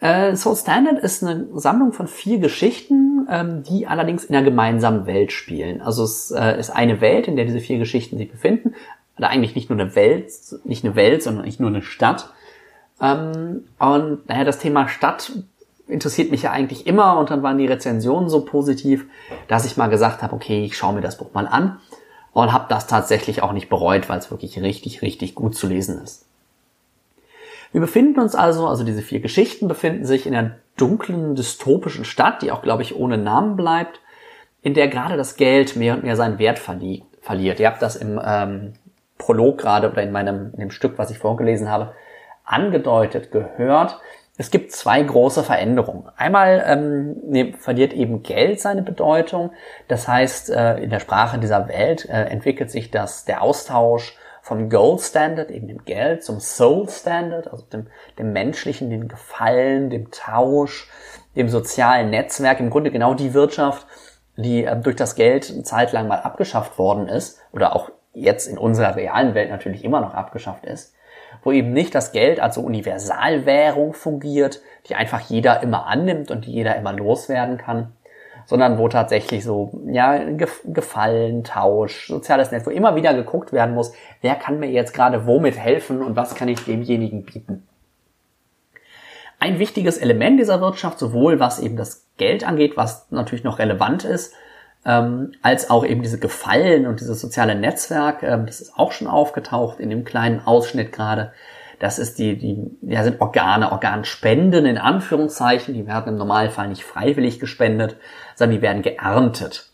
Äh, Soul Standard ist eine Sammlung von vier Geschichten, ähm, die allerdings in einer gemeinsamen Welt spielen. Also es äh, ist eine Welt, in der diese vier Geschichten sich befinden, oder eigentlich nicht nur eine Welt, nicht eine Welt, sondern nicht nur eine Stadt. Ähm, und naja, das Thema Stadt interessiert mich ja eigentlich immer und dann waren die Rezensionen so positiv, dass ich mal gesagt habe, okay, ich schaue mir das Buch mal an und habe das tatsächlich auch nicht bereut, weil es wirklich richtig, richtig gut zu lesen ist. Wir befinden uns also, also diese vier Geschichten befinden sich in einer dunklen, dystopischen Stadt, die auch, glaube ich, ohne Namen bleibt, in der gerade das Geld mehr und mehr seinen Wert verliert. Ihr habt das im ähm, Prolog gerade oder in meinem in dem Stück, was ich vorgelesen habe, angedeutet gehört. Es gibt zwei große Veränderungen. Einmal ähm, ne, verliert eben Geld seine Bedeutung. Das heißt, äh, in der Sprache dieser Welt äh, entwickelt sich das der Austausch vom Gold Standard, eben dem Geld, zum Soul Standard, also dem, dem menschlichen, dem Gefallen, dem Tausch, dem sozialen Netzwerk, im Grunde genau die Wirtschaft, die äh, durch das Geld eine Zeit lang mal abgeschafft worden ist oder auch jetzt in unserer realen Welt natürlich immer noch abgeschafft ist, wo eben nicht das Geld als so Universalwährung fungiert, die einfach jeder immer annimmt und die jeder immer loswerden kann, sondern wo tatsächlich so, ja, Gefallen, Tausch, soziales Netz, wo immer wieder geguckt werden muss, wer kann mir jetzt gerade womit helfen und was kann ich demjenigen bieten. Ein wichtiges Element dieser Wirtschaft, sowohl was eben das Geld angeht, was natürlich noch relevant ist, ähm, als auch eben diese Gefallen und dieses soziale Netzwerk, ähm, das ist auch schon aufgetaucht in dem kleinen Ausschnitt gerade. Das ist die, die, ja, sind Organe, Organspenden in Anführungszeichen. Die werden im Normalfall nicht freiwillig gespendet, sondern die werden geerntet.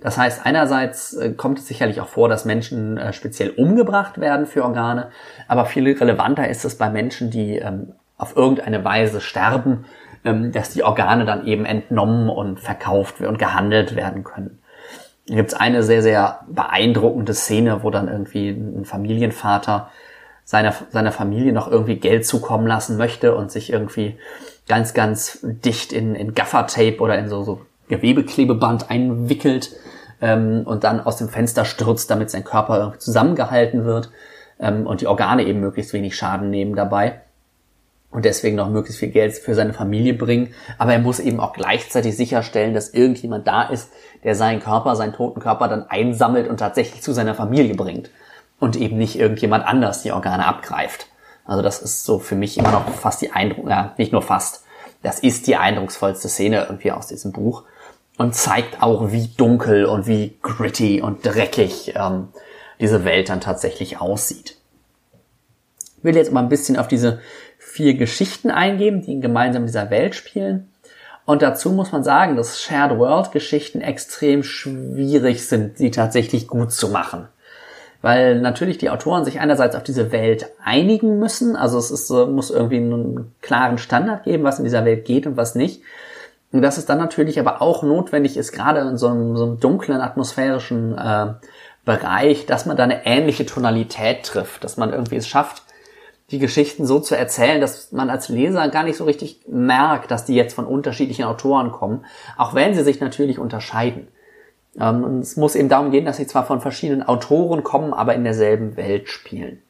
Das heißt, einerseits äh, kommt es sicherlich auch vor, dass Menschen äh, speziell umgebracht werden für Organe, aber viel relevanter ist es bei Menschen, die ähm, auf irgendeine Weise sterben, dass die Organe dann eben entnommen und verkauft und gehandelt werden können. Da gibt es eine sehr, sehr beeindruckende Szene, wo dann irgendwie ein Familienvater seiner, seiner Familie noch irgendwie Geld zukommen lassen möchte und sich irgendwie ganz, ganz dicht in, in Gaffertape oder in so, so Gewebeklebeband einwickelt ähm, und dann aus dem Fenster stürzt, damit sein Körper irgendwie zusammengehalten wird ähm, und die Organe eben möglichst wenig Schaden nehmen dabei und deswegen noch möglichst viel Geld für seine Familie bringen. Aber er muss eben auch gleichzeitig sicherstellen, dass irgendjemand da ist, der seinen Körper, seinen toten Körper dann einsammelt und tatsächlich zu seiner Familie bringt. Und eben nicht irgendjemand anders die Organe abgreift. Also das ist so für mich immer noch fast die Eindruck, ja, nicht nur fast, das ist die eindrucksvollste Szene irgendwie aus diesem Buch und zeigt auch, wie dunkel und wie gritty und dreckig ähm, diese Welt dann tatsächlich aussieht. Ich will jetzt mal ein bisschen auf diese vier Geschichten eingeben, die gemeinsam in dieser Welt spielen. Und dazu muss man sagen, dass Shared World Geschichten extrem schwierig sind, sie tatsächlich gut zu machen. Weil natürlich die Autoren sich einerseits auf diese Welt einigen müssen, also es ist, muss irgendwie einen klaren Standard geben, was in dieser Welt geht und was nicht. Und dass es dann natürlich aber auch notwendig ist, gerade in so einem, so einem dunklen atmosphärischen äh, Bereich, dass man da eine ähnliche Tonalität trifft, dass man irgendwie es schafft, die Geschichten so zu erzählen, dass man als Leser gar nicht so richtig merkt, dass die jetzt von unterschiedlichen Autoren kommen, auch wenn sie sich natürlich unterscheiden. Ähm, und es muss eben darum gehen, dass sie zwar von verschiedenen Autoren kommen, aber in derselben Welt spielen.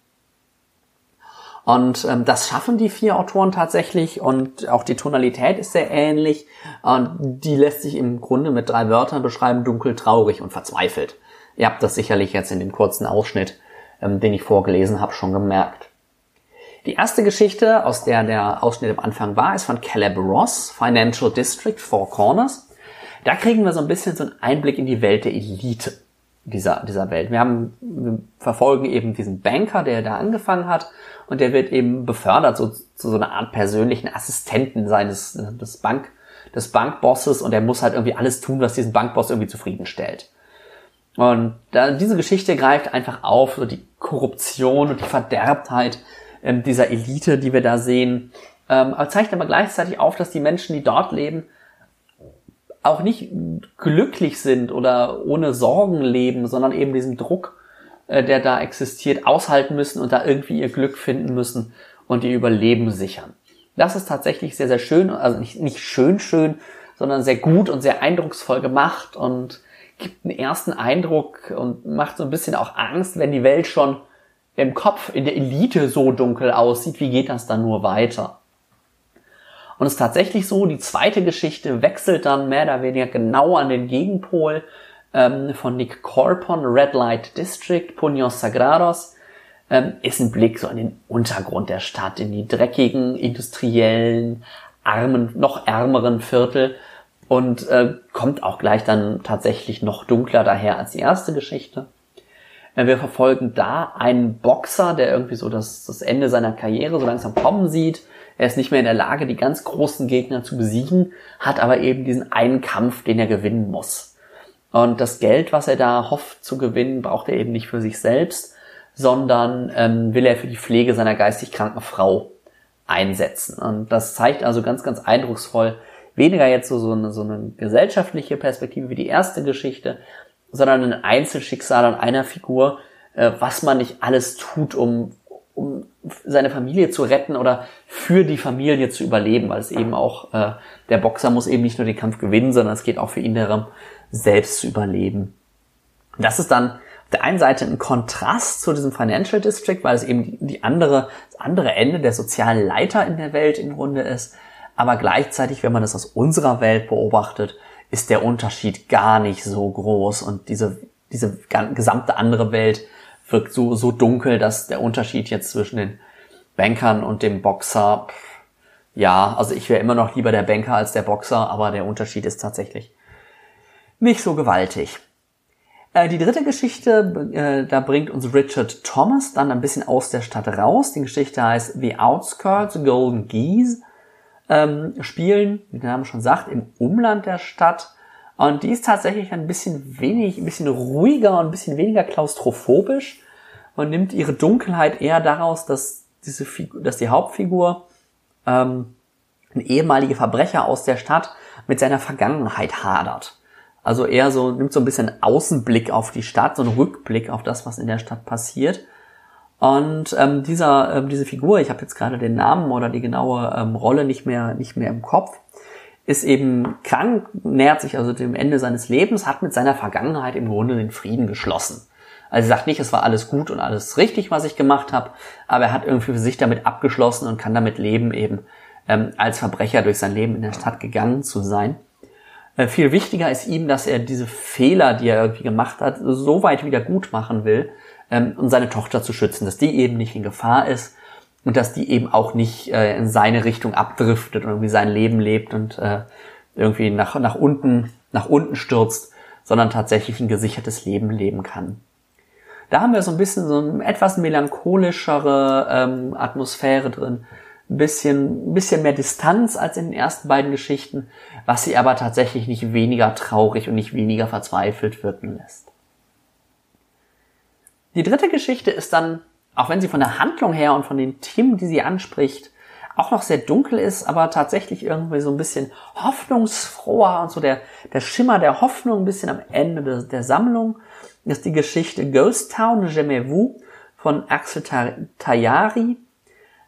Und ähm, das schaffen die vier Autoren tatsächlich und auch die Tonalität ist sehr ähnlich. Und die lässt sich im Grunde mit drei Wörtern beschreiben, dunkel, traurig und verzweifelt. Ihr habt das sicherlich jetzt in dem kurzen Ausschnitt, ähm, den ich vorgelesen habe, schon gemerkt. Die erste Geschichte, aus der der Ausschnitt am Anfang war, ist von Caleb Ross, Financial District, Four Corners. Da kriegen wir so ein bisschen so einen Einblick in die Welt der Elite dieser, dieser Welt. Wir haben, wir verfolgen eben diesen Banker, der da angefangen hat und der wird eben befördert so, zu so einer Art persönlichen Assistenten seines, des Bank, des Bankbosses und er muss halt irgendwie alles tun, was diesen Bankboss irgendwie zufriedenstellt. Und da, diese Geschichte greift einfach auf, so die Korruption und die Verderbtheit ähm, dieser Elite, die wir da sehen, ähm, aber zeigt aber gleichzeitig auf, dass die Menschen, die dort leben, auch nicht glücklich sind oder ohne Sorgen leben, sondern eben diesen Druck, äh, der da existiert, aushalten müssen und da irgendwie ihr Glück finden müssen und ihr Überleben sichern. Das ist tatsächlich sehr, sehr schön, also nicht, nicht schön, schön, sondern sehr gut und sehr eindrucksvoll gemacht und gibt einen ersten Eindruck und macht so ein bisschen auch Angst, wenn die Welt schon im Kopf, in der Elite so dunkel aussieht, wie geht das dann nur weiter? Und es ist tatsächlich so, die zweite Geschichte wechselt dann mehr oder weniger genau an den Gegenpol ähm, von Nick Corpon, Red Light District, Puños Sagrados, ähm, ist ein Blick so in den Untergrund der Stadt, in die dreckigen, industriellen, armen, noch ärmeren Viertel und äh, kommt auch gleich dann tatsächlich noch dunkler daher als die erste Geschichte. Wir verfolgen da einen Boxer, der irgendwie so das, das Ende seiner Karriere so langsam kommen sieht. Er ist nicht mehr in der Lage, die ganz großen Gegner zu besiegen, hat aber eben diesen einen Kampf, den er gewinnen muss. Und das Geld, was er da hofft zu gewinnen, braucht er eben nicht für sich selbst, sondern ähm, will er für die Pflege seiner geistig kranken Frau einsetzen. Und das zeigt also ganz, ganz eindrucksvoll, weniger jetzt so, so, eine, so eine gesellschaftliche Perspektive wie die erste Geschichte, sondern ein Einzelschicksal an einer Figur, äh, was man nicht alles tut, um, um seine Familie zu retten oder für die Familie zu überleben, weil es eben auch, äh, der Boxer muss eben nicht nur den Kampf gewinnen, sondern es geht auch für ihn darum, selbst zu überleben. Das ist dann auf der einen Seite ein Kontrast zu diesem Financial District, weil es eben die andere, das andere Ende der sozialen Leiter in der Welt im Grunde ist. Aber gleichzeitig, wenn man das aus unserer Welt beobachtet, ist der Unterschied gar nicht so groß und diese, diese gesamte andere Welt wirkt so, so dunkel, dass der Unterschied jetzt zwischen den Bankern und dem Boxer, ja, also ich wäre immer noch lieber der Banker als der Boxer, aber der Unterschied ist tatsächlich nicht so gewaltig. Äh, die dritte Geschichte, äh, da bringt uns Richard Thomas dann ein bisschen aus der Stadt raus. Die Geschichte heißt The Outskirts, Golden Geese. Ähm, spielen, wie der Name schon sagt, im Umland der Stadt. Und die ist tatsächlich ein bisschen wenig, ein bisschen ruhiger und ein bisschen weniger klaustrophobisch und nimmt ihre Dunkelheit eher daraus, dass diese Figur, dass die Hauptfigur ähm, ein ehemaliger Verbrecher aus der Stadt mit seiner Vergangenheit hadert. Also eher so, nimmt so ein bisschen Außenblick auf die Stadt, so einen Rückblick auf das, was in der Stadt passiert. Und ähm, dieser, ähm, diese Figur, ich habe jetzt gerade den Namen oder die genaue ähm, Rolle nicht mehr, nicht mehr im Kopf, ist eben krank, nähert sich also dem Ende seines Lebens, hat mit seiner Vergangenheit im Grunde den Frieden geschlossen. Also er sagt nicht, es war alles gut und alles richtig, was ich gemacht habe, aber er hat irgendwie für sich damit abgeschlossen und kann damit leben, eben ähm, als Verbrecher durch sein Leben in der Stadt gegangen zu sein. Äh, viel wichtiger ist ihm, dass er diese Fehler, die er irgendwie gemacht hat, so weit wieder gut machen will, ähm, um seine Tochter zu schützen, dass die eben nicht in Gefahr ist und dass die eben auch nicht äh, in seine Richtung abdriftet und irgendwie sein Leben lebt und äh, irgendwie nach, nach unten, nach unten stürzt, sondern tatsächlich ein gesichertes Leben leben kann. Da haben wir so ein bisschen so eine etwas melancholischere ähm, Atmosphäre drin, ein bisschen, ein bisschen mehr Distanz als in den ersten beiden Geschichten, was sie aber tatsächlich nicht weniger traurig und nicht weniger verzweifelt wirken lässt. Die dritte Geschichte ist dann, auch wenn sie von der Handlung her und von den Themen, die sie anspricht, auch noch sehr dunkel ist, aber tatsächlich irgendwie so ein bisschen hoffnungsfroher und so der, der Schimmer der Hoffnung ein bisschen am Ende der, der Sammlung, ist die Geschichte Ghost Town, Jamais Vous von Axel Tayari.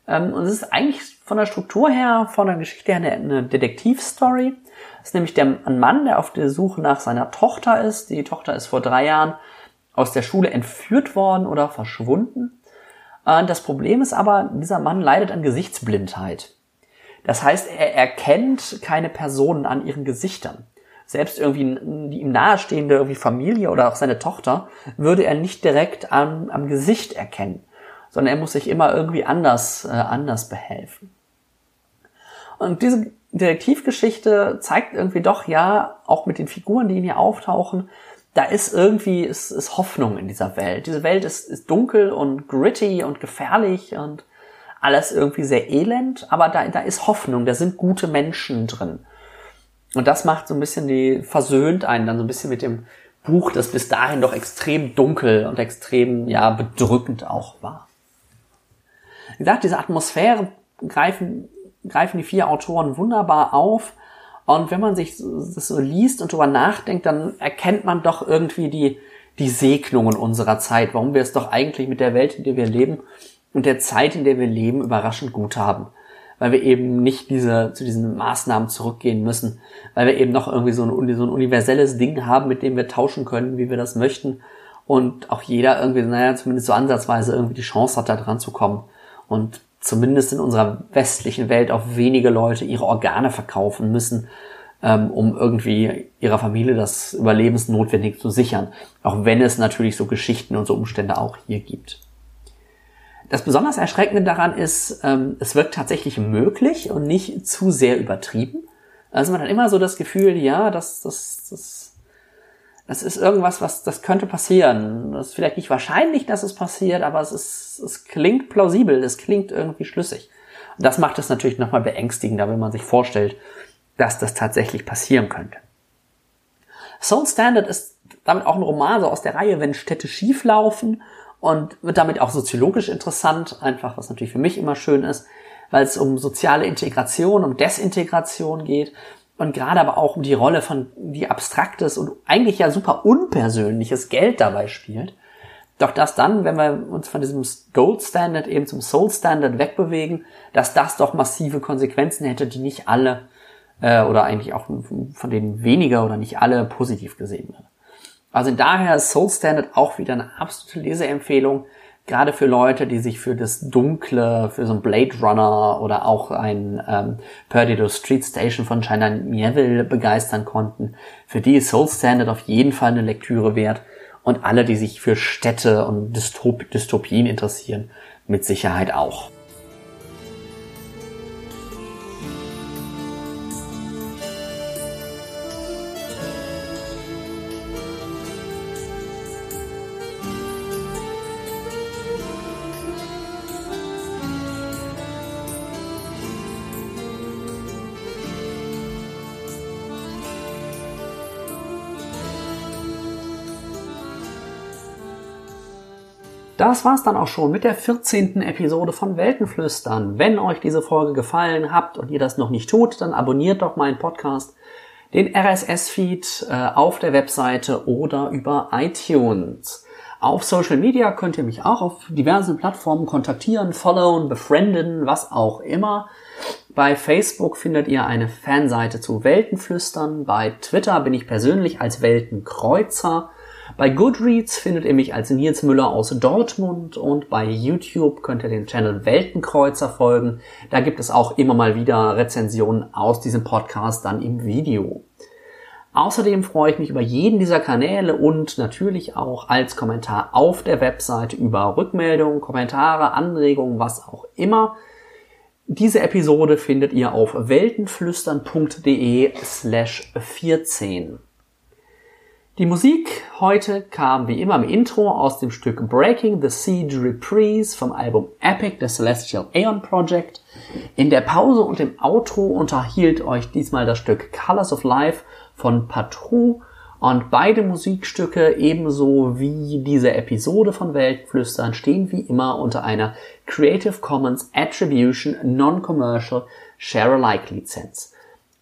Ähm, und es ist eigentlich von der Struktur her, von der Geschichte her eine, eine Detektivstory. Es ist nämlich der, ein Mann, der auf der Suche nach seiner Tochter ist. Die Tochter ist vor drei Jahren aus der Schule entführt worden oder verschwunden. Äh, das Problem ist aber, dieser Mann leidet an Gesichtsblindheit. Das heißt, er erkennt keine Personen an ihren Gesichtern. Selbst irgendwie die ihm nahestehende irgendwie Familie oder auch seine Tochter würde er nicht direkt am, am Gesicht erkennen sondern er muss sich immer irgendwie anders, äh, anders behelfen. Und diese Detektivgeschichte zeigt irgendwie doch, ja, auch mit den Figuren, die ihr auftauchen, da ist irgendwie ist, ist Hoffnung in dieser Welt. Diese Welt ist, ist dunkel und gritty und gefährlich und alles irgendwie sehr elend, aber da, da ist Hoffnung, da sind gute Menschen drin. Und das macht so ein bisschen die, versöhnt einen dann so ein bisschen mit dem Buch, das bis dahin doch extrem dunkel und extrem, ja, bedrückend auch war. Wie gesagt, diese Atmosphäre greifen, greifen die vier Autoren wunderbar auf. Und wenn man sich das so liest und darüber nachdenkt, dann erkennt man doch irgendwie die, die Segnungen unserer Zeit, warum wir es doch eigentlich mit der Welt, in der wir leben und der Zeit, in der wir leben, überraschend gut haben. Weil wir eben nicht diese, zu diesen Maßnahmen zurückgehen müssen, weil wir eben noch irgendwie so ein, so ein universelles Ding haben, mit dem wir tauschen können, wie wir das möchten. Und auch jeder irgendwie, naja, zumindest so ansatzweise irgendwie die Chance hat, da dran zu kommen und zumindest in unserer westlichen Welt auch wenige Leute ihre Organe verkaufen müssen, ähm, um irgendwie ihrer Familie das Überlebensnotwendig zu sichern. Auch wenn es natürlich so Geschichten und so Umstände auch hier gibt. Das besonders Erschreckende daran ist, ähm, es wirkt tatsächlich möglich und nicht zu sehr übertrieben. Also man hat immer so das Gefühl, ja, das, das, das das ist irgendwas, was, das könnte passieren. Das ist vielleicht nicht wahrscheinlich, dass es passiert, aber es ist, es klingt plausibel, es klingt irgendwie schlüssig. Und das macht es natürlich nochmal beängstigender, wenn man sich vorstellt, dass das tatsächlich passieren könnte. Soul Standard ist damit auch ein Roman so aus der Reihe, wenn Städte schief laufen und wird damit auch soziologisch interessant, einfach was natürlich für mich immer schön ist, weil es um soziale Integration, um Desintegration geht und gerade aber auch um die Rolle von, die abstraktes und eigentlich ja super unpersönliches Geld dabei spielt, Doch dass dann, wenn wir uns von diesem Gold Standard eben zum Soul Standard wegbewegen, dass das doch massive Konsequenzen hätte, die nicht alle äh, oder eigentlich auch von denen weniger oder nicht alle positiv gesehen werden. Also daher ist Soul Standard auch wieder eine absolute Leseempfehlung, gerade für Leute, die sich für das Dunkle, für so ein Blade Runner oder auch ein ähm, Perdido Street Station von China Neville begeistern konnten. Für die ist Soul Standard auf jeden Fall eine Lektüre wert und alle, die sich für Städte und Dystop Dystopien interessieren, mit Sicherheit auch. Das war's dann auch schon mit der 14. Episode von Weltenflüstern. Wenn euch diese Folge gefallen habt und ihr das noch nicht tut, dann abonniert doch meinen Podcast, den RSS-Feed äh, auf der Webseite oder über iTunes. Auf Social Media könnt ihr mich auch auf diversen Plattformen kontaktieren, followen, befrienden, was auch immer. Bei Facebook findet ihr eine Fanseite zu Weltenflüstern. Bei Twitter bin ich persönlich als Weltenkreuzer. Bei Goodreads findet ihr mich als Nils Müller aus Dortmund und bei YouTube könnt ihr den Channel Weltenkreuzer folgen. Da gibt es auch immer mal wieder Rezensionen aus diesem Podcast dann im Video. Außerdem freue ich mich über jeden dieser Kanäle und natürlich auch als Kommentar auf der Webseite über Rückmeldungen, Kommentare, Anregungen, was auch immer. Diese Episode findet ihr auf weltenflüstern.de slash 14. Die Musik heute kam wie immer im Intro aus dem Stück Breaking the Siege Reprise vom Album Epic The Celestial Aeon Project. In der Pause und im Outro unterhielt euch diesmal das Stück Colors of Life von Patrou und beide Musikstücke ebenso wie diese Episode von Weltflüstern stehen wie immer unter einer Creative Commons Attribution Non-Commercial Share-alike Lizenz.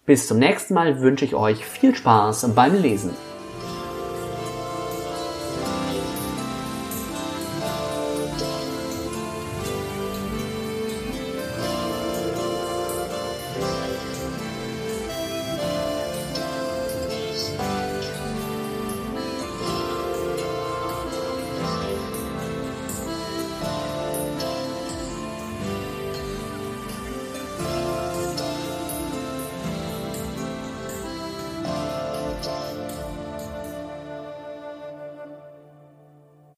Bis zum nächsten Mal wünsche ich euch viel Spaß beim Lesen.